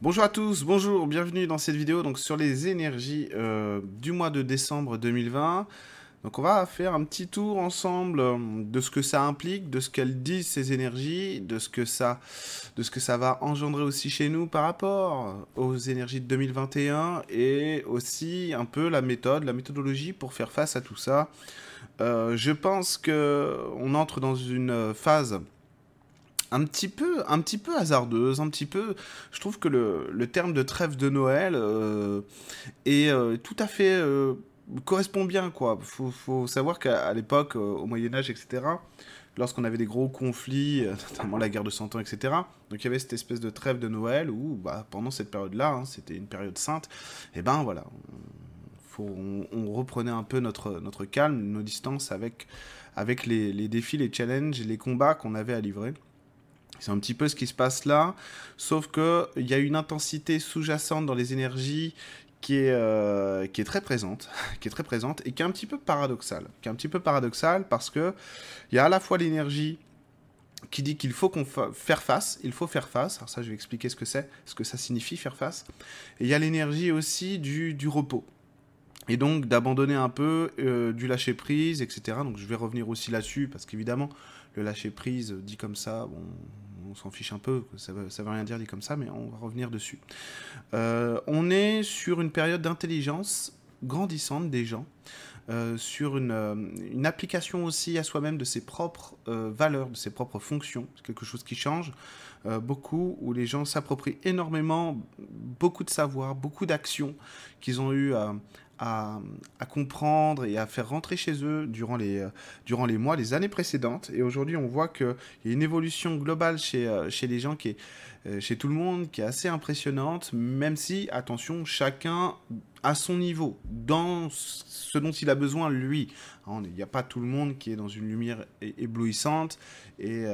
Bonjour à tous, bonjour, bienvenue dans cette vidéo donc sur les énergies euh, du mois de décembre 2020. Donc on va faire un petit tour ensemble euh, de ce que ça implique, de ce qu'elles disent ces énergies, de ce que ça, de ce que ça va engendrer aussi chez nous par rapport aux énergies de 2021 et aussi un peu la méthode, la méthodologie pour faire face à tout ça. Euh, je pense que on entre dans une phase un petit peu, un petit peu hasardeuse, un petit peu. Je trouve que le, terme de trêve de Noël euh, est euh, tout à fait euh, correspond bien quoi. Faut, faut savoir qu'à l'époque, au Moyen Âge, etc. Lorsqu'on avait des gros conflits, notamment la guerre de Cent Ans, etc. Donc il y avait cette espèce de trêve de Noël où, bah, pendant cette période-là, hein, c'était une période sainte. Et ben voilà, on, reprenait un peu notre, calme, nos distances avec, les, les défis, les challenges les combats qu'on avait à livrer. C'est un petit peu ce qui se passe là, sauf qu'il y a une intensité sous-jacente dans les énergies qui est, euh, qui est très présente, qui est très présente et qui est un petit peu paradoxale. Qui est un petit peu parce que il y a à la fois l'énergie qui dit qu'il faut qu'on fa faire face, il faut faire face. Alors ça, je vais expliquer ce que c'est, ce que ça signifie faire face. Et il y a l'énergie aussi du, du repos. Et donc d'abandonner un peu, euh, du lâcher prise, etc. Donc je vais revenir aussi là-dessus parce qu'évidemment, le lâcher prise dit comme ça, bon, on s'en fiche un peu, ça ça veut rien dire dit comme ça, mais on va revenir dessus. Euh, on est sur une période d'intelligence grandissante des gens, euh, sur une, euh, une, application aussi à soi-même de ses propres valeurs, de ses propres fonctions, c'est quelque chose qui change beaucoup, où les gens s'approprient énormément beaucoup de savoir, beaucoup d'actions qu'ils ont eu à, comprendre et à faire rentrer chez eux durant les, euh, durant les mois, les années précédentes. Et aujourd'hui, on voit qu'il y a une évolution globale chez, euh, chez les gens, qui est, euh, chez tout le monde, qui est assez impressionnante, même si, attention, chacun à son niveau, dans ce dont il a besoin, lui. Il n'y a pas tout le monde qui est dans une lumière éblouissante, et,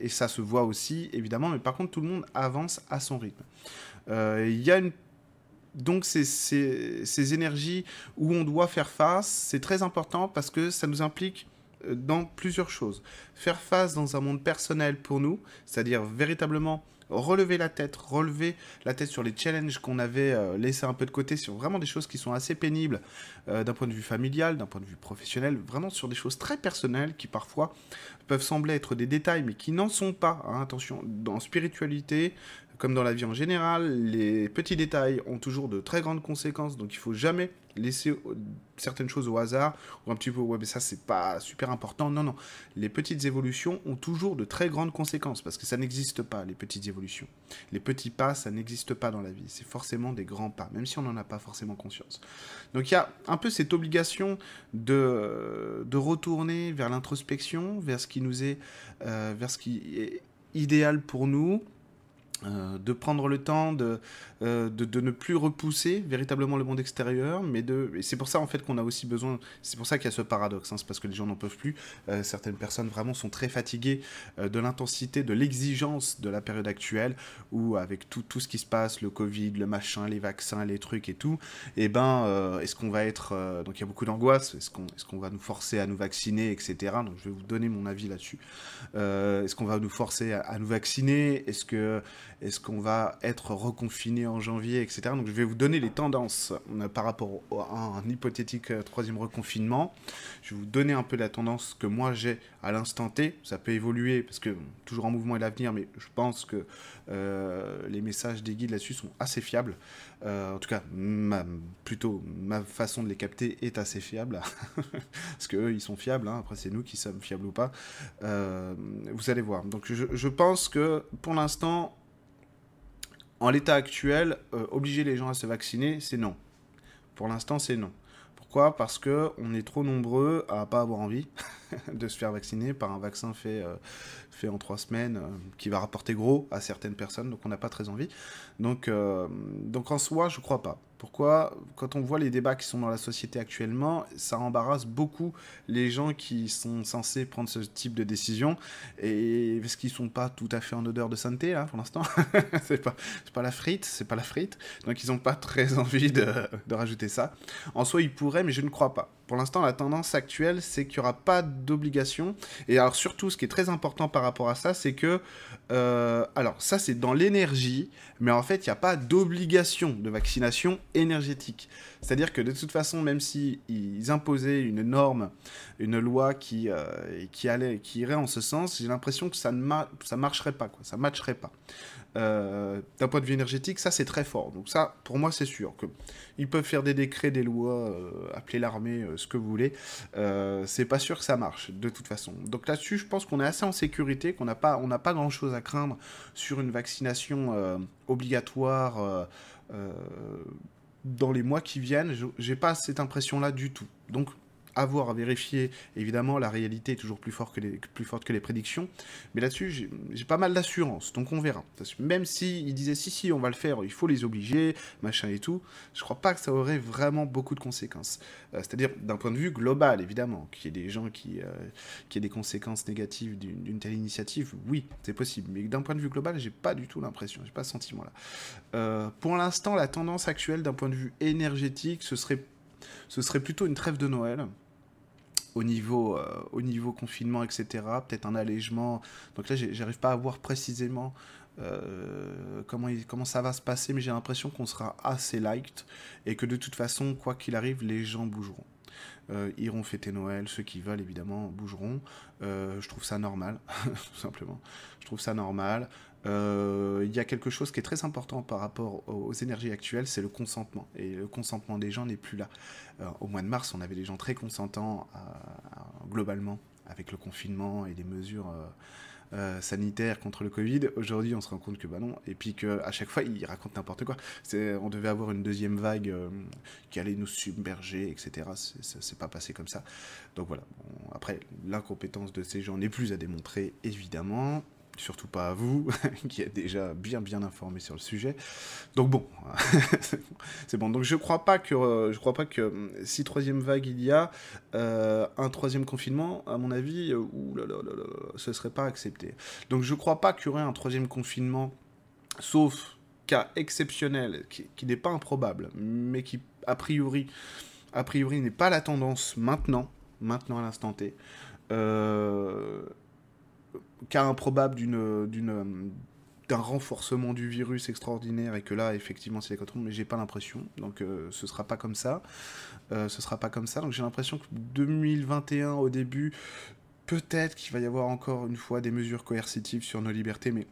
et ça se voit aussi, évidemment, mais par contre, tout le monde avance à son rythme. Il y a une donc ces, ces, énergies où on doit faire face, c'est très important parce que ça nous implique euh, dans plusieurs choses. Faire face dans un monde personnel pour nous, c'est-à-dire véritablement relever la tête, relever la tête sur les challenges qu'on avait euh, laissés un peu de côté, sur vraiment des choses qui sont assez pénibles euh, d'un point de vue familial, d'un point de vue professionnel, vraiment sur des choses très personnelles qui parfois peuvent sembler être des détails, mais qui n'en sont pas. Hein, attention, dans spiritualité, comme dans la vie en général, les petits détails ont toujours de très grandes conséquences, donc il faut jamais laisser certaines choses au hasard, ou un petit peu, ouais, mais ça c'est pas super important. Non, non. Les petites évolutions ont toujours de très grandes conséquences, parce que ça n'existe pas, les petites évolutions. Les petits pas, ça n'existe pas dans la vie. C'est forcément des grands pas, même si on n'en a pas forcément conscience. Donc il y a un peu cette obligation de, de retourner vers l'introspection, vers ce qui nous est, euh, vers ce qui est idéal pour nous, euh, de prendre le temps de, euh, de, de, ne plus repousser véritablement le monde extérieur, mais de... Et c'est pour ça en fait qu'on a aussi besoin, c'est pour ça qu'il y a ce paradoxe, hein, c'est parce que les gens n'en peuvent plus, euh, certaines personnes vraiment sont très fatiguées de l'intensité, de l'exigence de la période actuelle, où avec tout, tout ce qui se passe, le Covid, le machin, les vaccins, les trucs et tout, et eh ben est-ce qu'on va être... Donc il y a beaucoup d'angoisse, est-ce qu'on est va nous forcer à nous vacciner, etc. Donc je vais vous donner mon avis là-dessus. est-ce qu'on va nous forcer à nous vacciner? Est-ce que est-ce qu'on va être reconfiné en janvier, etc. Donc je vais vous donner les tendances euh, par rapport à un hypothétique euh, troisième reconfinement. Je vais vous donner un peu la tendance que moi j'ai à l'instant T. Ça peut évoluer parce que toujours en mouvement est l'avenir, mais je pense que euh, les messages des guides là-dessus sont assez fiables. En tout cas, plutôt ma façon de les capter est assez fiable. parce qu'eux, ils sont fiables. Hein. Après, c'est nous qui sommes fiables ou pas. Vous allez voir. Donc je pense que pour l'instant, en l'état actuel, euh, obliger les gens à se vacciner, c'est non. Pour l'instant, c'est non. Pourquoi? Parce que on est trop nombreux à pas avoir envie de se faire vacciner par un vaccin fait, euh, fait en trois semaines, euh, qui va rapporter gros à certaines personnes, donc on n'a pas très envie. Donc, euh, donc en soi, je crois pas. Pourquoi? Quand on voit les débats qui sont dans la société actuellement, ça embarrasse beaucoup les gens qui sont censés prendre ce type de décision, et parce qu'ils sont pas tout à fait en odeur de sainteté, là, pour l'instant. c'est pas, pas la frite, c'est pas la frite. Donc ils n'ont pas très envie de, de rajouter ça. En soi, ils pourraient, mais je ne crois pas. Pour l'instant, la tendance actuelle, c'est qu'il n'y aura pas d'obligation. Et alors, surtout, ce qui est très important par rapport à ça, c'est que. Euh, alors, ça, c'est dans l'énergie, mais en fait, il n'y a pas d'obligation de vaccination énergétique. C'est-à-dire que de toute façon, même s'ils ils imposaient une norme, une loi qui, euh, qui, allait, qui irait en ce sens, j'ai l'impression que ça ne ça marcherait pas, quoi. ça ne matcherait pas. Euh, d'un point de vue énergétique, ça c'est très fort. Donc ça, pour moi, c'est sûr que ils peuvent faire des décrets, des lois, euh, appeler l'armée, ce que vous voulez. c'est pas sûr que ça marche de toute façon. Donc là-dessus, je pense qu'on est assez en sécurité, qu'on n'a pas, on n'a pas grand-chose à craindre sur une vaccination obligatoire dans les mois qui viennent. J'ai pas cette impression-là du tout. Donc avoir à vérifier. Évidemment, la réalité est toujours plus, que les, plus forte que les prédictions. Mais là-dessus, j'ai pas mal d'assurance. Donc on verra. même s'ils si disaient si, si, on va le faire, il faut les obliger, machin et tout, je crois pas que ça aurait vraiment beaucoup de conséquences. Euh, c'est-à-dire d'un point de vue global, évidemment, qu'il y ait des gens qui, euh, qui aient des conséquences négatives d'une telle initiative, oui, c'est possible. Mais d'un point de vue global, j'ai pas du tout l'impression, j'ai pas ce sentiment-là. Euh, pour l'instant, la tendance actuelle d'un point de vue énergétique, ce serait, ce serait plutôt une trêve de Noël au niveau, euh, au niveau confinement, etc. Peut-être un allègement. Donc là, j'arrive pas à voir précisément euh, comment, comment ça va se passer, mais j'ai l'impression qu'on sera assez light et que de toute façon, quoi qu'il arrive, les gens bougeront. Euh, iront fêter Noël, ceux qui veulent évidemment bougeront. je trouve ça normal, tout simplement. Je trouve ça normal. Euh, il y a quelque chose qui est très important par rapport aux, énergies actuelles, c'est le consentement. Et le consentement des gens n'est plus là. Euh, au mois de mars, on avait des gens très consentants globalement avec le confinement et les mesures euh, sanitaires contre le Covid. Aujourd'hui, on se rend compte que bah non, et puis qu'à chaque fois, ils racontent n'importe quoi. On devait avoir une deuxième vague qui allait nous submerger, etc. C'est pas passé comme ça. Donc voilà. après, l'incompétence de ces gens n'est plus à démontrer, évidemment surtout pas à vous, qui êtes déjà bien bien informé sur le sujet. Donc bon, c'est bon. Donc je crois pas que euh, je crois pas que euh, si troisième vague il y a euh, un troisième confinement, à mon avis, euh, là, là, ce serait pas accepté. Donc je crois pas qu'il y aurait un troisième confinement, sauf cas exceptionnel, qui, qui n'est pas improbable, mais qui a priori a priori n'est pas la tendance maintenant, maintenant à l'instant T. Euh, cas improbable d'un renforcement du virus extraordinaire et que là effectivement c'est les contrôles mais j'ai pas l'impression. Donc euh, ce sera pas comme ça. Euh, ce sera pas comme ça. Donc j'ai l'impression que 2021 au début peut-être qu'il va y avoir encore une fois des mesures coercitives sur nos libertés mais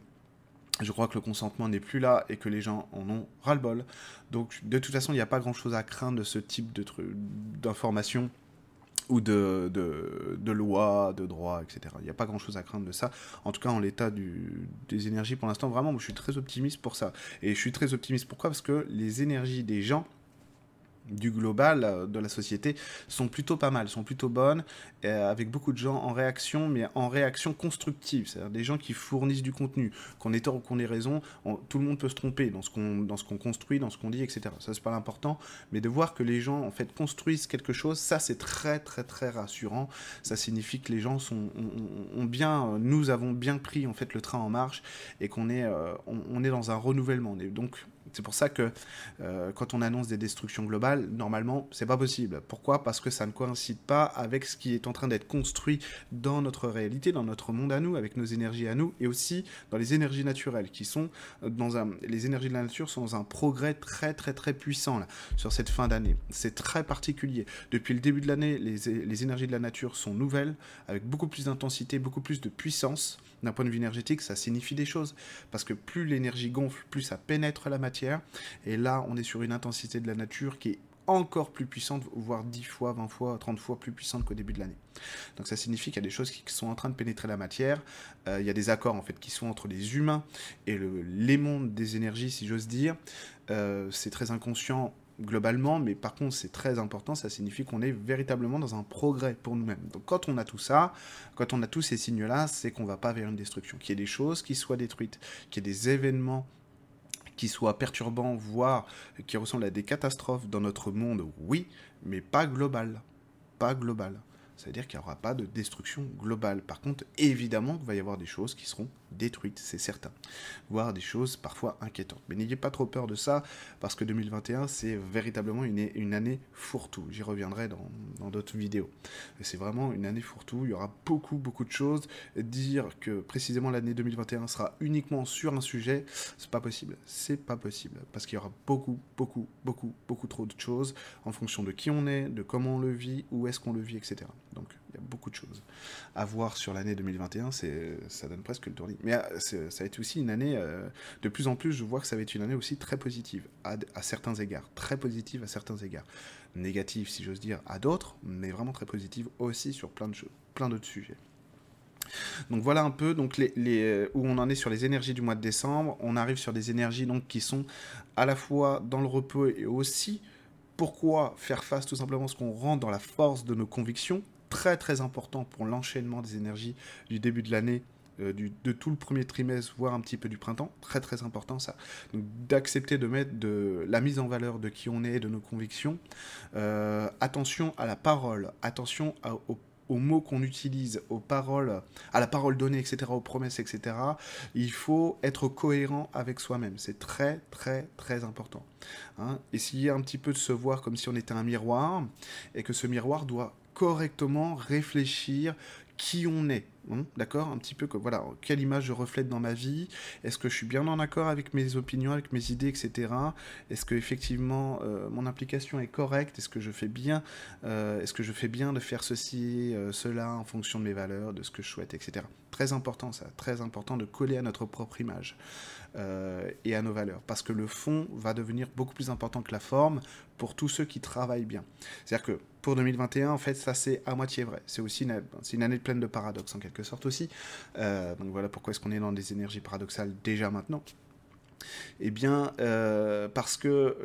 je crois que le consentement n'est plus là et que les gens en ont ras-le-bol. Donc, de toute façon, il n'y a pas grand-chose à craindre de ce type d'informations ou de, de, de loi, de droit, etc. Il n'y a pas grand-chose à craindre de ça. En tout cas, en l'état des énergies pour l'instant, vraiment, je suis très optimiste pour ça. Et je suis très optimiste pourquoi? Parce que les énergies des gens du global euh, de la société sont plutôt pas mal, sont plutôt bonnes, euh, avec beaucoup de gens en réaction, mais en réaction constructive, c'est-à-dire des gens qui fournissent du contenu, qu'on ait tort ou qu'on ait raison, tout le monde peut se tromper dans ce qu'on construit, dans ce qu'on dit, etc. Ça c'est pas l'important, mais de voir que les gens en fait construisent quelque chose, ça c'est très très très rassurant. Ça signifie que les gens sont ont, bien, nous avons bien pris en fait le train en marche et qu'on est euh, on, est dans un renouvellement. donc c'est pour ça que euh, quand on annonce des destructions globales, normalement, c'est pas possible. Pourquoi? Parce que ça ne coïncide pas avec ce qui est en train d'être construit dans notre réalité, dans notre monde à nous, avec nos énergies à nous, et aussi dans les énergies naturelles, qui sont euh, dans un, les énergies de la nature sont dans un progrès très très très puissant sur cette fin d'année. C'est très particulier. Depuis le début de l'année, les, les énergies de la nature sont nouvelles, avec beaucoup plus d'intensité, beaucoup plus de puissance. D'un point de vue énergétique, ça signifie des choses, parce que plus l'énergie gonfle, plus ça pénètre la matière et là, on est sur une intensité de la nature qui est encore plus puissante, voire 10 fois, 20 fois, 30 fois plus puissante qu'au début de l'année. Donc ça signifie qu'il y a des choses qui sont en train de pénétrer la matière. Euh, il y a des accords en fait qui sont entre les humains et le, les mondes des énergies, si j'ose dire. Euh, c'est très inconscient globalement, mais par contre c'est très important, ça signifie qu'on est véritablement dans un progrès pour nous-mêmes. Donc quand on a tout ça, quand on a tous ces signes-là, c'est qu'on va pas vers une destruction, qu'il y ait des choses qui soient détruites, qu'il y ait des événements qui soit perturbant, voire qui ressemble à des catastrophes dans notre monde, oui, mais pas global. Pas global. Ça veut dire qu'il n'y aura pas de destruction globale. Par contre, évidemment qu'il va y avoir des choses qui seront détruites, c'est certain. Voire des choses parfois inquiétantes. Mais n'ayez pas trop peur de ça, parce que 2021, c'est véritablement une, une année fourre-tout. J'y reviendrai dans d'autres vidéos. C'est vraiment une année fourre-tout. Il y aura beaucoup, beaucoup de choses. Dire que précisément l'année 2021 sera uniquement sur un sujet, c'est pas possible. C'est pas possible. Parce qu'il y aura beaucoup, beaucoup, beaucoup, beaucoup trop de choses en fonction de qui on est, de comment on le vit, où est-ce qu'on le vit, etc. Donc il y a beaucoup de choses à voir sur l'année 2021, ça donne presque le tournis. Mais euh, ça va être aussi une année, euh, de plus en plus, je vois que ça va être une année aussi très positive, à, certains égards, très positive à certains égards. Négative, si j'ose dire, à d'autres, mais vraiment très positive aussi sur plein d'autres sujets. Donc voilà un peu donc euh, où on en est sur les énergies du mois de décembre. On arrive sur des énergies donc qui sont à la fois dans le repos et aussi pourquoi faire face tout simplement à ce qu'on rentre dans la force de nos convictions, très très important pour l'enchaînement des énergies du début de l'année, euh, de tout le premier trimestre, voire un petit peu du printemps, très très important ça. D'accepter de mettre de la mise en valeur de qui on est, de nos convictions. Euh, attention à la parole, attention aux aux mots qu'on utilise, aux paroles, à la parole donnée, etc., aux promesses, etc., il faut être cohérent avec soi-même. C'est très, très, très important. Hein. Essayer un petit peu de se voir comme si on était un miroir et que ce miroir doit correctement réfléchir qui on est. Hein, d'accord Un petit peu comme, voilà, quelle image je reflète dans ma vie? Est-ce que je suis bien en accord avec mes opinions, avec mes idées, etc. Est-ce que effectivement euh, mon implication est correcte? Est-ce que je fais bien euh, Est-ce que je fais bien de faire ceci, euh, cela en fonction de mes valeurs, de ce que je souhaite, etc. Très important ça, très important de coller à notre propre image et à nos valeurs, parce que le fond va devenir beaucoup plus important que la forme pour tous ceux qui travaillent bien. C'est-à-dire que pour 2021, en fait, ça c'est à moitié vrai. C'est aussi une, une année pleine de paradoxes en quelque sorte aussi. Euh, donc voilà pourquoi est-ce qu'on est dans des énergies paradoxales déjà maintenant. Eh bien, euh, parce que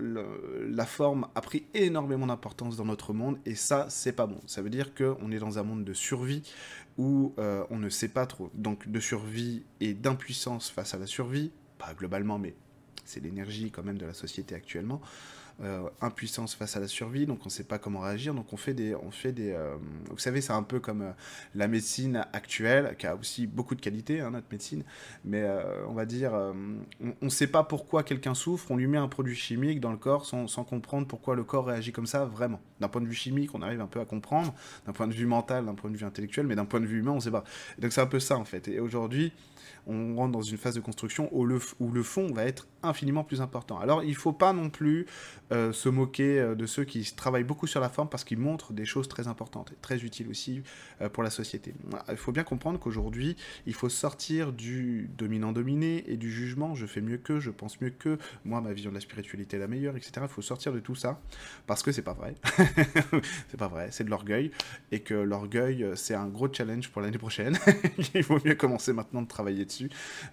la forme a pris énormément d'importance dans notre monde, et ça, c'est pas bon. Ça veut dire qu'on est dans un monde de survie où euh, on ne sait pas trop. Donc, de survie et d'impuissance face à la survie, pas globalement, mais c'est l'énergie quand même de la société actuellement. Euh, impuissance face à la survie, donc on ne sait pas comment réagir, donc on fait des, on fait des, euh, vous savez, c'est un peu comme euh, la médecine actuelle, qui a aussi beaucoup de qualité, hein, notre médecine, mais on va dire, on ne sait pas pourquoi quelqu'un souffre, on lui met un produit chimique dans le corps sans, sans comprendre pourquoi le corps réagit comme ça vraiment. D'un point de vue chimique, on arrive un peu à comprendre, d'un point de vue mental, d'un point de vue intellectuel, mais d'un point de vue humain, on ne sait pas. donc c'est un peu ça en fait. Et aujourd'hui, on rentre dans une phase de construction où le, fond va être infiniment plus important. Alors il ne faut pas non plus euh, se moquer euh, de ceux qui travaillent beaucoup sur la forme parce qu'ils montrent des choses très importantes et très utiles aussi euh, pour la société. Il faut bien comprendre qu'aujourd'hui, il faut sortir du dominant-dominé et du jugement, je fais mieux que, je pense mieux que, moi ma vision de la spiritualité est la meilleure, etc. Il faut sortir de tout ça parce que c'est pas vrai. c'est pas vrai, c'est de l'orgueil et que l'orgueil c'est un gros challenge pour l'année prochaine. il vaut mieux commencer maintenant de travailler dessus,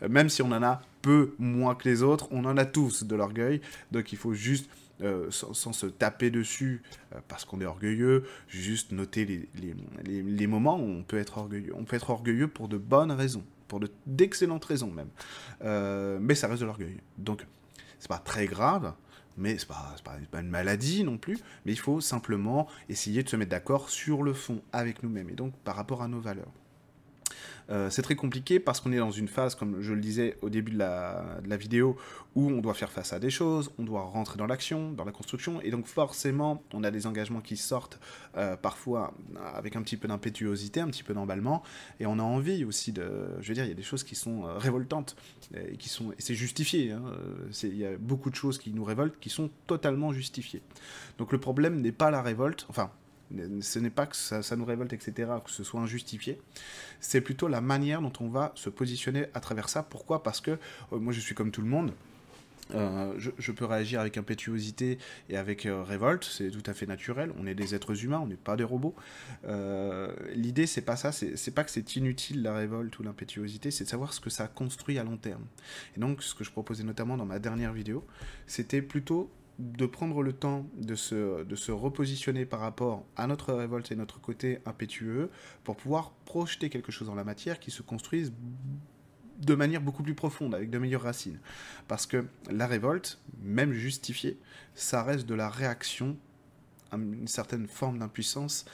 même si on en a peu moins que les autres, on en a tous de l'orgueil, donc il faut juste, euh, sans, se taper dessus euh, parce qu'on est orgueilleux, juste noter les, moments où on peut être orgueilleux. On peut être orgueilleux pour de bonnes raisons, pour d'excellentes raisons même, euh, mais ça reste de l'orgueil. Donc c'est pas très grave, mais c'est pas, pas, une maladie non plus, mais il faut simplement essayer de se mettre d'accord sur le fond avec nous-mêmes et donc par rapport à nos valeurs. Euh, c'est très compliqué parce qu'on est dans une phase, comme je le disais au début de la, vidéo, où on doit faire face à des choses, on doit rentrer dans l'action, dans la construction, et donc forcément, on a des engagements qui sortent euh, parfois avec un petit peu d'impétuosité, un petit peu d'emballement, et on a envie aussi de... Je veux dire, il y a des choses qui sont euh, révoltantes, et qui sont... C'est justifié, hein, il y a beaucoup de choses qui nous révoltent qui sont totalement justifiées. Donc le problème n'est pas la révolte, enfin, ce n'est pas que ça, nous révolte, etc., que ce soit injustifié. C'est plutôt la manière dont on va se positionner à travers ça. Pourquoi? Parce que euh, moi, je suis comme tout le monde. Euh, je, peux réagir avec impétuosité et avec euh, révolte, c'est tout à fait naturel. On est des êtres humains, on n'est pas des robots. L'idée, c'est pas ça, c'est pas que c'est inutile la révolte ou l'impétuosité, c'est de savoir ce que ça construit à long terme. Et donc, ce que je proposais notamment dans ma dernière vidéo, c'était plutôt de prendre le temps de se, de se repositionner par rapport à notre révolte et notre côté impétueux pour pouvoir projeter quelque chose dans la matière qui se construise de manière beaucoup plus profonde, avec de meilleures racines. Parce que la révolte, même justifiée, ça reste de la réaction une certaine forme d'impuissance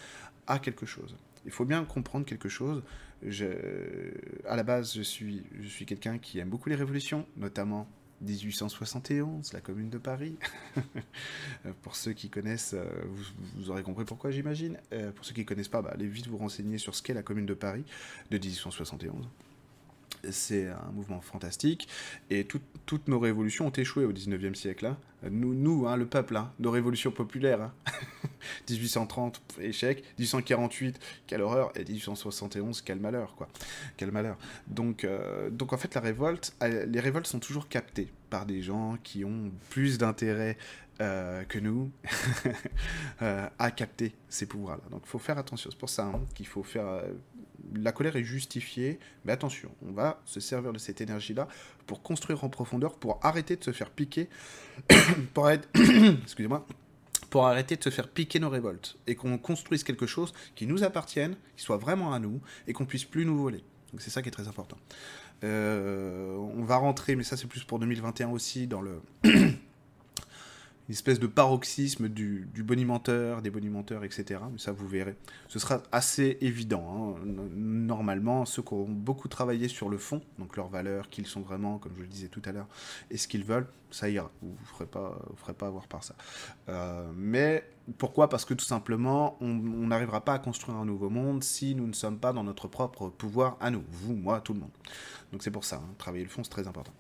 à quelque chose. Il faut bien comprendre quelque chose. À la base, je suis, je suis quelqu'un qui aime beaucoup les révolutions, notamment 1871, la Commune de Paris. pour ceux qui connaissent, euh, vous, aurez compris pourquoi, j'imagine. Euh, pour ceux qui ne connaissent pas, bah, allez vite vous renseigner sur ce qu'est la Commune de Paris de 1871 c'est un mouvement fantastique. Et toutes nos révolutions ont échoué au 19e siècle. Hein. Nous, nous hein, le peuple, hein, nos révolutions populaires. 1830, échec. 1848, quelle horreur. Et 1871, quel malheur, quoi. Quel malheur. Donc, euh, en fait, la révolte, les révoltes sont toujours captées par des gens qui ont plus d'intérêt euh, que nous euh, à capter ces pouvoirs-là. Donc il faut faire attention. C'est pour ça qu'il faut faire la colère est justifiée, mais attention, on va se servir de cette énergie-là pour construire en profondeur, pour arrêter de se faire piquer, pour excusez-moi, pour arrêter de faire piquer nos révoltes et qu'on construise quelque chose qui nous appartienne, qui soit vraiment à nous et qu'on puisse plus nous voler. Donc c'est ça qui est très important. Euh, on va rentrer, mais ça c'est plus pour 2021 aussi, dans le espèce de paroxysme du, bonimenteur, des bonimenteurs, etc. Mais ça, vous verrez. Ce sera assez évident. Hein. Normalement, ceux qui ont beaucoup travaillé sur le fond, donc leurs valeurs, qu'ils sont vraiment, comme je le disais tout à l'heure, et ce qu'ils veulent, ça ira. Vous ne ferez pas, vous ferez pas avoir par ça. Euh, mais pourquoi? Parce que tout simplement, on n'arrivera pas à construire un nouveau monde si nous ne sommes pas dans notre propre pouvoir à nous. Vous, moi, tout le monde. Donc c'est pour ça, hein. travailler le fond, c'est très important.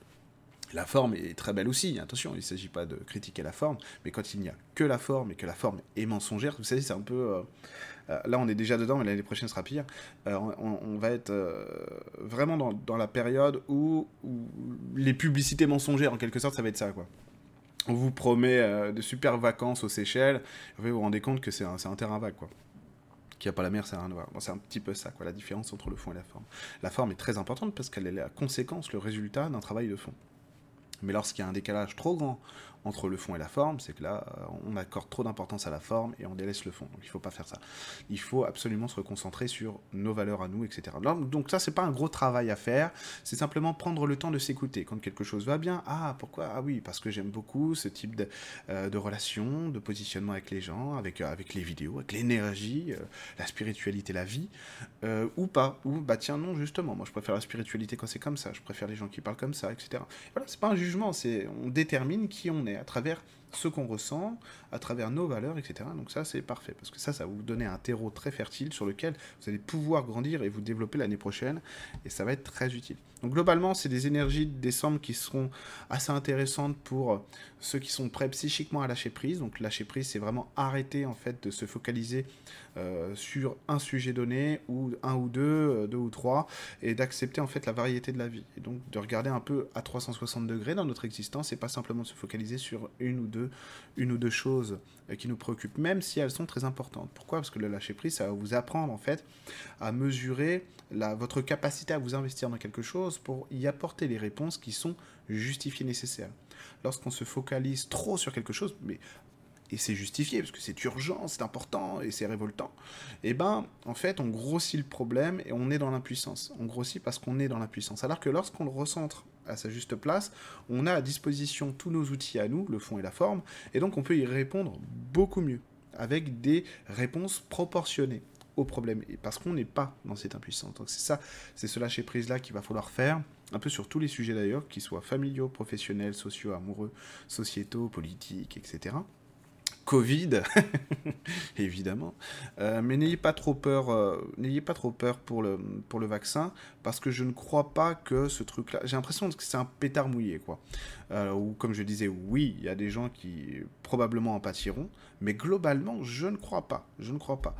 La forme est très belle aussi, attention, il ne s'agit pas de critiquer la forme, mais quand il n'y a que la forme et que la forme est mensongère, vous savez, c'est un peu... Euh, euh, là, on est déjà dedans, mais l'année prochaine sera pire. Euh, on, va être vraiment dans, la période où, les publicités mensongères, en quelque sorte, ça va être ça. On vous promet de super vacances aux Seychelles, vous vous rendez compte que c'est un, terrain vague, quoi qui a pas la mer, c'est voir. c'est un petit peu ça, quoi, la différence entre le fond et la forme. La forme est très importante parce qu'elle est la conséquence, le résultat d'un travail de fond. Mais lorsqu'il y a un décalage trop grand entre le fond et la forme, c'est que là, euh, on accorde trop d'importance à la forme et on délaisse le fond. Donc il ne faut pas faire ça. Il faut absolument se reconcentrer sur nos valeurs à nous, etc. Donc ça, c'est pas un gros travail à faire, c'est simplement prendre le temps de s'écouter. Quand quelque chose va bien, ah pourquoi? Ah oui, parce que j'aime beaucoup ce type de, euh, de relation, de positionnement avec les gens, avec, euh, avec les vidéos, avec l'énergie, la spiritualité, la vie, ou pas. Ou bah tiens, non, justement, moi je préfère la spiritualité quand c'est comme ça, je préfère les gens qui parlent comme ça, etc. Voilà, c'est pas un jugement, c'est on détermine qui on est à travers ce qu'on ressent, à travers nos valeurs, etc. Donc ça, c'est parfait, parce que ça, ça va vous donner un terreau très fertile sur lequel vous allez pouvoir grandir et vous développer l'année prochaine, et ça va être très utile. Donc globalement, c'est des énergies de décembre qui seront assez intéressantes pour ceux qui sont prêts psychiquement à lâcher prise. Donc lâcher prise, c'est vraiment arrêter en fait de se focaliser euh, sur un sujet donné, ou un ou deux, euh, deux ou trois, et d'accepter en fait la variété de la vie. Et donc de regarder un peu à 360 degrés dans notre existence, et pas simplement de se focaliser sur une ou deux, une ou deux choses euh, qui nous préoccupent, même si elles sont très importantes. Pourquoi? Parce que le lâcher prise, ça va vous apprendre en fait à mesurer votre capacité à vous investir dans quelque chose pour y apporter les réponses qui sont justifiées nécessaires. Lorsqu'on se focalise trop sur quelque chose, mais et c'est justifié parce que c'est urgent, c'est important et c'est révoltant, et eh ben en fait on grossit le problème et on est dans l'impuissance. On grossit parce qu'on est dans l'impuissance. Alors que lorsqu'on le recentre à sa juste place, on a à disposition tous nos outils à nous, le fond et la forme, et donc on peut y répondre beaucoup mieux, avec des réponses proportionnées au problème, et parce qu'on n'est pas dans cette impuissance. Donc c'est ça, c'est ce lâcher prise là qu'il va falloir faire, un peu sur tous les sujets d'ailleurs, qu'ils soient familiaux, professionnels, sociaux, amoureux, sociétaux, politiques, etc. Covid, évidemment. Euh, mais n'ayez pas trop peur, euh, n'ayez pas trop peur pour le, pour le vaccin, parce que je ne crois pas que ce truc-là. J'ai l'impression que c'est un pétard mouillé, quoi. Euh, ou comme je disais, oui, il y a des gens qui probablement en pâtiront, mais globalement, je ne crois pas. Je ne crois pas.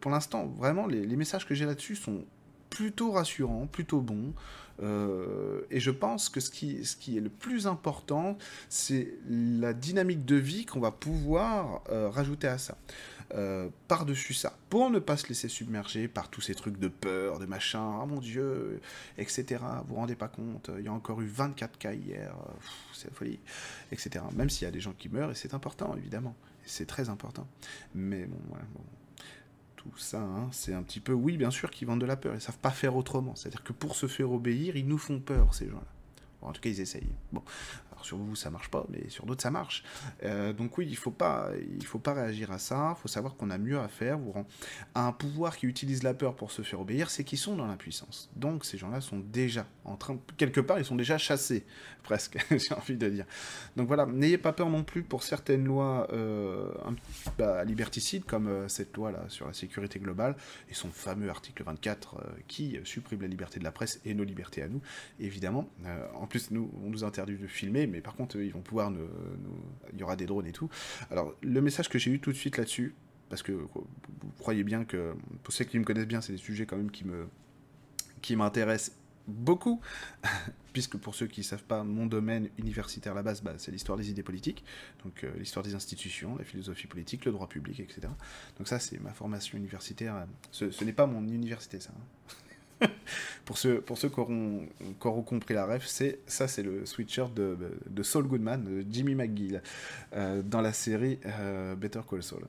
pour l'instant, vraiment, les, les messages que j'ai là-dessus sont plutôt rassurants, plutôt bons. Euh, et je pense que ce qui, ce qui est le plus important, c'est la dynamique de vie qu'on va pouvoir euh, rajouter à ça. Euh, par-dessus ça, pour ne pas se laisser submerger par tous ces trucs de peur, de machin, ah mon dieu, etc. Vous vous rendez pas compte, il y a encore eu 24 cas hier, c'est la folie, etc. Même s'il y a des gens qui meurent, et c'est important, évidemment, c'est très important. Mais bon, voilà, bon tout ça, hein, c'est un petit peu, oui, bien sûr, qu'ils vendent de la peur. Ils savent pas faire autrement. C'est-à-dire que pour se faire obéir, ils nous font peur, ces gens-là. en tout cas, ils essayent. Bon, sur vous, ça marche pas, mais sur d'autres, ça marche. Euh, donc oui, il faut pas, il faut pas réagir à ça. Il faut savoir qu'on a mieux à faire. Vous un pouvoir qui utilise la peur pour se faire obéir, c'est qu'ils sont dans l'impuissance. Donc ces gens-là sont déjà en train, quelque part, ils sont déjà chassés, presque, j'ai envie de dire. Donc voilà, n'ayez pas peur non plus pour certaines lois euh, bah, liberticides, comme euh, cette loi là sur la sécurité globale et son fameux article 24 qui supprime la liberté de la presse et nos libertés à nous, évidemment. en plus, nous, on nous interdit de filmer, mais par contre, ils vont pouvoir Il y aura des drones et tout. Alors, le message que j'ai eu tout de suite là-dessus, parce que vous croyez bien que, pour ceux qui me connaissent bien, c'est des sujets quand même qui me qui m'intéressent beaucoup, puisque pour ceux qui ne savent pas, mon domaine universitaire à la base, c'est l'histoire des idées politiques, donc euh, l'histoire des institutions, la philosophie politique, le droit public, etc. Donc ça, c'est ma formation universitaire. Ce, n'est pas mon université, ça. Hein. pour ceux, pour ceux qui auront, compris la ref, c'est ça, c'est le sweatshirt de, de, Saul Goodman, de Jimmy McGill, euh, dans la série euh, Better Call Saul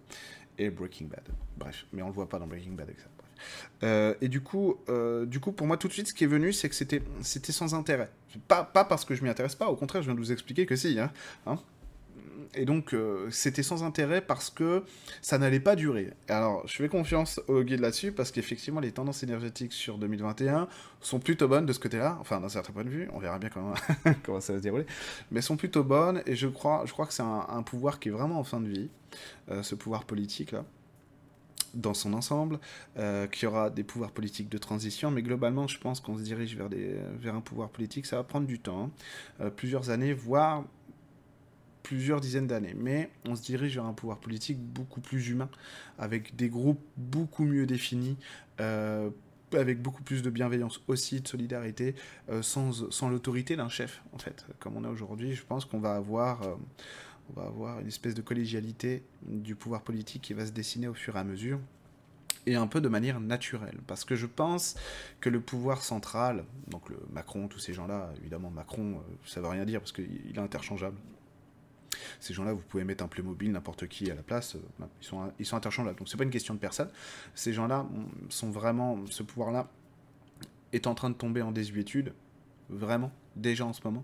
et Breaking Bad. Bref, mais on le voit pas dans Breaking Bad avec. Euh, et du coup, du coup, pour moi, tout de suite, ce qui est venu, c'est que c'était, c'était sans intérêt. Pas, pas parce que je m'y intéresse pas, au contraire, je viens de vous expliquer que si. Hein, hein et donc, euh, c'était sans intérêt parce que ça n'allait pas durer. Alors, je fais confiance au guide là-dessus parce qu'effectivement, les tendances énergétiques sur 2021 sont plutôt bonnes de ce côté-là. Enfin, d'un certain point de vue, on verra bien comment, ça va se dérouler. Mais sont plutôt bonnes et je crois, je crois que c'est un, pouvoir qui est vraiment en fin de vie, euh, ce pouvoir politique-là dans son ensemble, euh, qu'il y aura des pouvoirs politiques de transition, mais globalement, je pense qu'on se dirige vers, des, vers un pouvoir politique. Ça va prendre du temps, hein. plusieurs années, voire plusieurs dizaines d'années. Mais on se dirige vers un pouvoir politique beaucoup plus humain, avec des groupes beaucoup mieux définis, euh, avec beaucoup plus de bienveillance aussi, de solidarité, euh, sans, sans l'autorité d'un chef, en fait. Comme on a aujourd'hui, je pense qu'on va avoir... Euh, on va avoir une espèce de collégialité du pouvoir politique qui va se dessiner au fur et à mesure et un peu de manière naturelle. Parce que je pense que le pouvoir central, donc Macron, tous ces gens-là, évidemment Macron, ça ne veut rien dire parce qu'il est interchangeable. Ces gens-là, vous pouvez mettre un Playmobil, n'importe qui à la place, euh, ils sont, ils sont interchangeables. Donc c'est pas une question de personne. Ces gens-là sont vraiment, ce pouvoir-là est en train de tomber en désuétude, vraiment, déjà en ce moment.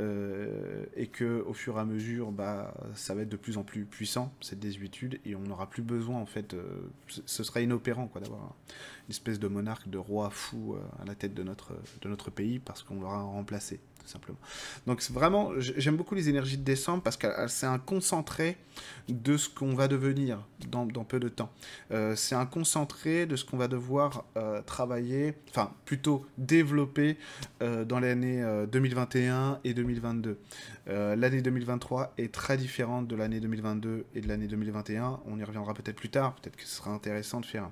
Euh, et que au fur et à mesure, bah, ça va être de plus en plus puissant cette désuétude et on n'aura plus besoin en fait, euh, ce sera inopérant quoi d'avoir une espèce de monarque, de roi fou à la tête de notre de notre pays parce qu'on l'aura remplacé simplement. Donc vraiment, j'aime beaucoup les énergies de décembre parce que c'est un concentré de ce qu'on va devenir dans, peu de temps. Euh, c'est un concentré de ce qu'on va devoir euh, travailler, enfin plutôt développer euh, dans l'année 2021 et 2022. L'année 2023 est très différente de l'année 2022 et de l'année 2021. On y reviendra peut-être plus tard. Peut-être que ce sera intéressant de faire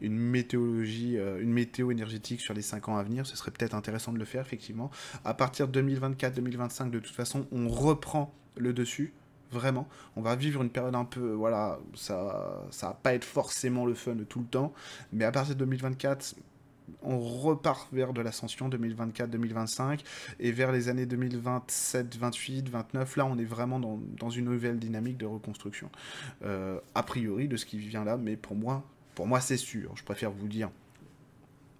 une météorologie, une météo énergétique sur les 5 ans à venir. Ce serait peut-être intéressant de le faire effectivement. À partir 2024-2025, de toute façon, on reprend le dessus. Vraiment, on va vivre une période un peu, voilà, ça, ça va pas être forcément le fun de tout le temps, mais à partir de 2024, on repart vers de l'ascension 2024-2025 et vers les années 2027, 28, 29. Là, on est vraiment dans, une nouvelle dynamique de reconstruction. Euh, a priori, de ce qui vient là, mais pour moi, pour moi, c'est sûr. Je préfère vous dire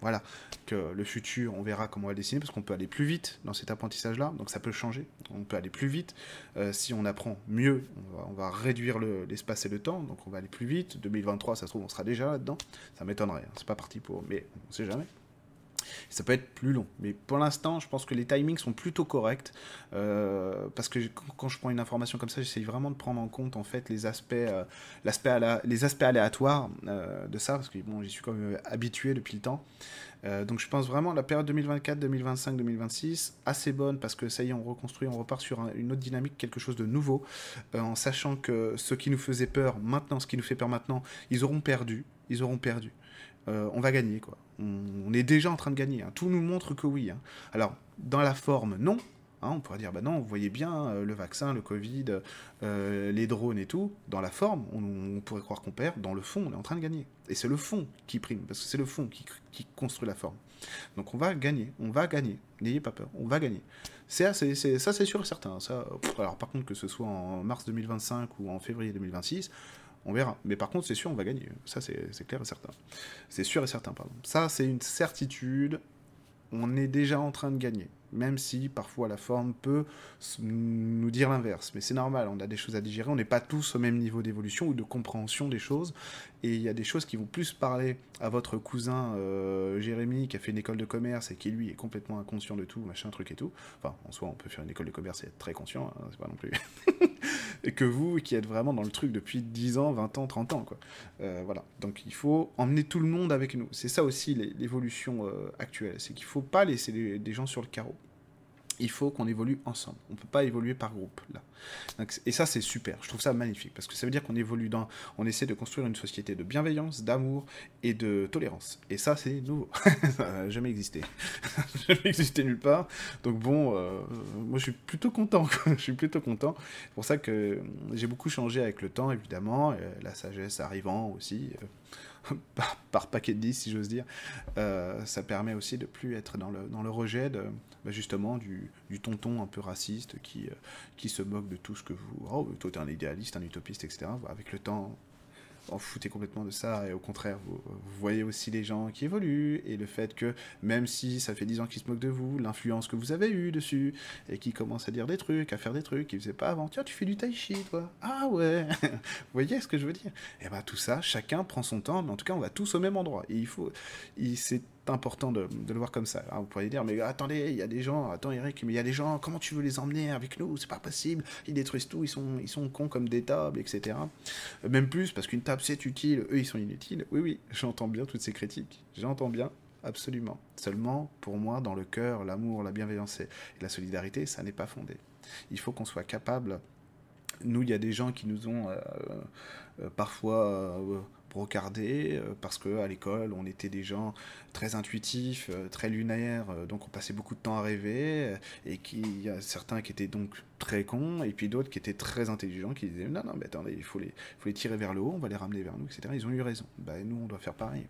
voilà, que le futur, on verra comment on va dessiner, parce qu'on peut aller plus vite dans cet apprentissage-là, donc ça peut changer. On peut aller plus vite. Euh, si on apprend mieux, on va, réduire l'espace et le temps, donc on va aller plus vite. 2023, ça se trouve, on sera déjà là-dedans. Ça m'étonnerait, hein. c'est pas parti pour... Mais on sait jamais. Ça peut être plus long. Mais pour l'instant, je pense que les timings sont plutôt corrects. Euh, parce que quand je prends une information comme ça, j'essaye vraiment de prendre en compte en fait les aspects, euh, l'aspect les aspects aléatoires euh, de ça. Parce que bon, j'y suis quand même habitué depuis le temps. donc je pense vraiment la période 2024, 2025, 2026 assez bonne parce que ça y est, on reconstruit, on repart sur une autre dynamique, quelque chose de nouveau, en sachant que ce qui nous faisait peur maintenant, ce qui nous fait peur maintenant, ils auront perdu, ils auront perdu. On va gagner quoi on, est déjà en train de gagner. Hein. Tout nous montre que oui. Hein. Alors, dans la forme, non. Hein, on pourrait dire, bah non, vous voyez bien euh, le vaccin, le Covid, euh, les drones et tout. Dans la forme, on, pourrait croire qu'on perd. Dans le fond, on est en train de gagner. Et c'est le fond qui prime, parce que c'est le fond qui, construit la forme. Donc on va gagner, on va gagner. N'ayez pas peur, on va gagner. C'est, ça, c'est sûr et certain. Ça, alors par contre, que ce soit en mars 2025 ou en février 2026, on verra. Mais par contre, c'est sûr, on va gagner. Ça, c'est clair et certain. C'est sûr et certain, pardon. Ça, c'est une certitude. On est déjà en train de gagner. Même si parfois la forme peut nous dire l'inverse. Mais c'est normal, on a des choses à digérer, on n'est pas tous au même niveau d'évolution ou de compréhension des choses, et il y a des choses qui vont plus parler à votre cousin euh, Jérémy qui a fait une école de commerce et qui lui est complètement inconscient de tout, machin, truc et tout. Enfin, en soi, on peut faire une école de commerce et être très conscient, hein, c'est pas non plus. et que vous qui êtes vraiment dans le truc depuis 10 ans, 20 ans, 30 ans, quoi. Euh, voilà. Donc il faut emmener tout le monde avec nous. C'est ça aussi l'évolution euh, actuelle, c'est qu'il faut pas laisser des gens sur le carreau il faut qu'on évolue ensemble. On ne peut pas évoluer par groupe là. et ça c'est super. Je trouve ça magnifique parce que ça veut dire qu'on évolue dans, on essaie de construire une société de bienveillance, d'amour et de tolérance. Et ça c'est nouveau. ça n'a jamais existé. jamais existé nulle part. Donc bon, euh, moi je suis plutôt content. je suis plutôt content. C'est pour ça que j'ai beaucoup changé avec le temps évidemment, la sagesse arrivant aussi. Euh, par, paquet de 10, si j'ose dire, euh, ça permet aussi de plus être dans le, dans le rejet bah, justement du, du, tonton un peu raciste qui, euh, qui se moque de tout ce que vous... Oh, toi, t'es un idéaliste, un utopiste, etc. Avec le temps, en foutez complètement de ça et au contraire, vous, voyez aussi les gens qui évoluent et le fait que même si ça fait 10 ans qu'ils se moquent de vous, l'influence que vous avez eue dessus et qui commencent à dire des trucs, à faire des trucs qu'ils faisaient pas avant. Tiens, tu fais du tai chi, toi. Ah ouais. vous voyez ce que je veux dire? Et eh bah ben, tout ça, chacun prend son temps, mais en tout cas, on va tous au même endroit. Et il faut, c'est important de, le voir comme ça. vous pourriez dire, mais attendez, il y a des gens, attends Eric, mais il y a des gens, comment tu veux les emmener avec nous? C'est pas possible, ils détruisent tout, ils sont, ils sont cons comme des tables, etc. Même plus, parce qu'une table c'est utile, eux ils sont inutiles. Oui, oui, j'entends bien toutes ces critiques, j'entends bien, absolument. Seulement, pour moi, dans le cœur, l'amour, la bienveillance et la solidarité, ça n'est pas fondé. Il faut qu'on soit capable nous, il y a des gens qui nous ont euh, euh, parfois euh, brocardés euh, parce que à l'école on était des gens très intuitifs, très lunaires, donc on passait beaucoup de temps à rêver et qu'il y a certains qui étaient donc très cons et puis d'autres qui étaient très intelligents qui disaient non non mais attendez il faut les, faut les tirer vers le haut, on va les ramener vers nous etc. Ils ont eu raison. Ben, nous on doit faire pareil.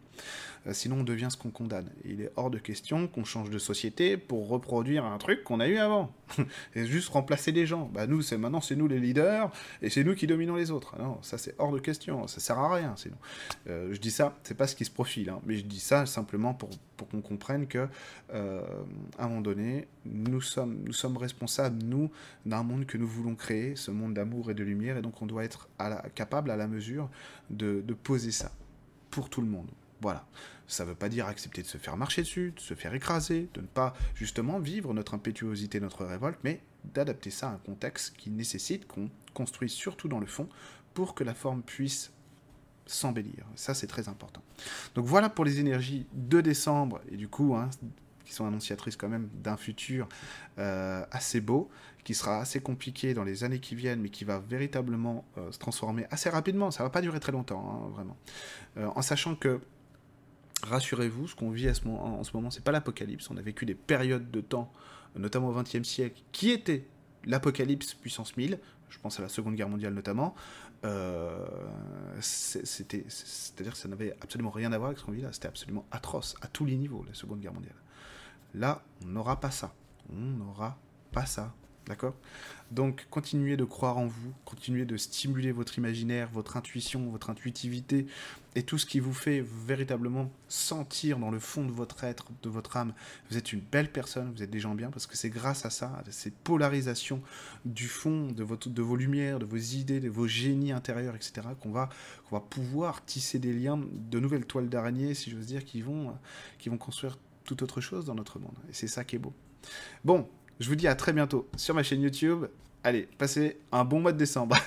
sinon on devient ce qu'on condamne. il est hors de question qu'on change de société pour reproduire un truc qu'on a eu avant et juste remplacer les gens. Bah nous c'est maintenant c'est nous les leaders et c'est nous qui dominons les autres. Non ça c'est hors de question, ça sert à rien sinon. Euh, je dis ça, c'est pas ce qui se profile, hein, mais je dis ça simplement pour, pour qu'on comprenne que euh, à un moment donné, nous sommes, responsables, nous, d'un monde que nous voulons créer, ce monde d'amour et de lumière, et donc on doit être capable, à la mesure, de, de poser ça pour tout le monde. Voilà. Ça ne veut pas dire accepter de se faire marcher dessus, de se faire écraser, de ne pas justement vivre notre impétuosité, notre révolte, mais d'adapter ça à un contexte qui nécessite qu'on construise surtout dans le fond pour que la forme puisse s'embellir. Ça, c'est très important. Donc voilà pour les énergies de décembre, et du coup, hein, qui sont annonciatrices quand même d'un futur euh, assez beau, qui sera assez compliqué dans les années qui viennent, mais qui va véritablement euh, se transformer assez rapidement. Ça va pas durer très longtemps, hein, vraiment. Euh, en sachant que rassurez-vous, ce qu'on vit à ce moment, en ce moment, c'est pas l'apocalypse. On a vécu des périodes de temps, notamment au XXe siècle, qui étaient l'apocalypse puissance 1000 je pense à la Seconde Guerre mondiale notamment, euh, c'était, c'est-à-dire que ça n'avait absolument rien à voir avec ce qu'on vit là, c'était absolument atroce à tous les niveaux, la Seconde Guerre mondiale. Là, on n'aura pas ça. On n'aura pas ça. D'accord? Donc, continuez de croire en vous, continuez de stimuler votre imaginaire, votre intuition, votre intuitivité, et tout ce qui vous fait véritablement sentir dans le fond de votre être, de votre âme, vous êtes une belle personne, vous êtes des gens bien, parce que c'est grâce à ça, à ces polarisations du fond de, de vos lumières, de vos idées, de vos génies intérieurs, etc., qu'on va, va pouvoir tisser des liens, de nouvelles toiles d'araignée, si j'ose dire, qui vont, qui vont construire tout autre chose dans notre monde. Et c'est ça qui est beau. Bon, je vous dis à très bientôt sur ma chaîne YouTube. Allez, passez un bon mois de décembre.